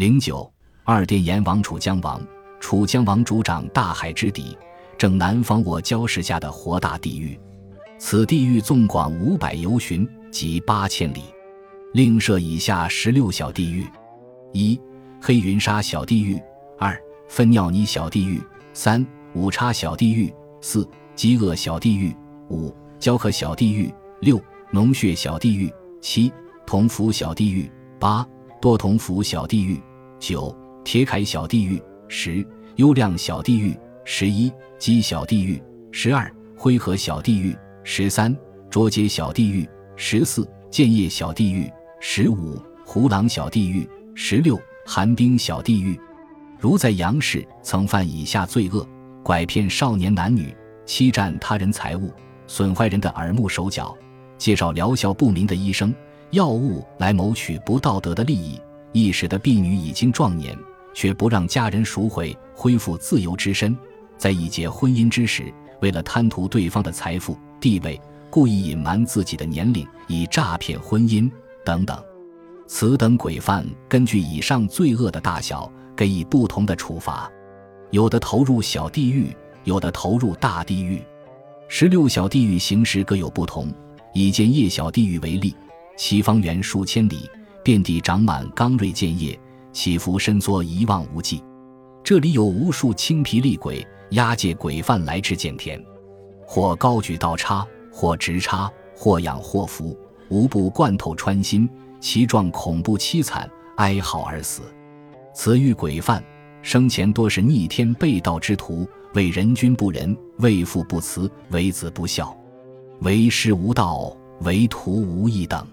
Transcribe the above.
零九二殿阎王楚江王，楚江王主掌大海之底，正南方我礁石下的活大地狱。此地域纵广五百由旬，即八千里。另设以下十六小地狱：一、黑云沙小地狱；二、粪尿泥小地狱；三、五叉小地狱；四、饥饿小地狱；五、焦渴小地狱；六、脓血小地狱；七、铜符小地狱；八、多铜符小地狱；九、铁铠小地狱；十、优亮小地狱；十一、鸡小地狱；十二、灰河小地狱。十三捉街小地狱，十四建业小地狱，十五胡狼小地狱，十六寒冰小地狱。如在阳世曾犯以下罪恶：拐骗少年男女，欺占他人财物，损坏人的耳目手脚，介绍疗效不明的医生、药物来谋取不道德的利益，亦使得婢女已经壮年，却不让家人赎回，恢复自由之身，在一结婚姻之时，为了贪图对方的财富。地位故意隐瞒自己的年龄，以诈骗婚姻等等，此等鬼犯根据以上罪恶的大小，给予不同的处罚，有的投入小地狱，有的投入大地狱。十六小地狱形式各有不同。以建业小地狱为例，其方圆数千里，遍地长满刚锐剑叶，起伏伸缩一望无际。这里有无数青皮厉鬼押解鬼犯来至见田。或高举刀叉，或直插，或仰或伏，无不贯透穿心，其状恐怖凄惨，哀嚎而死。此狱鬼犯生前多是逆天背道之徒，为人君不仁，为父不慈，为子不孝，为师无道，为徒无义等。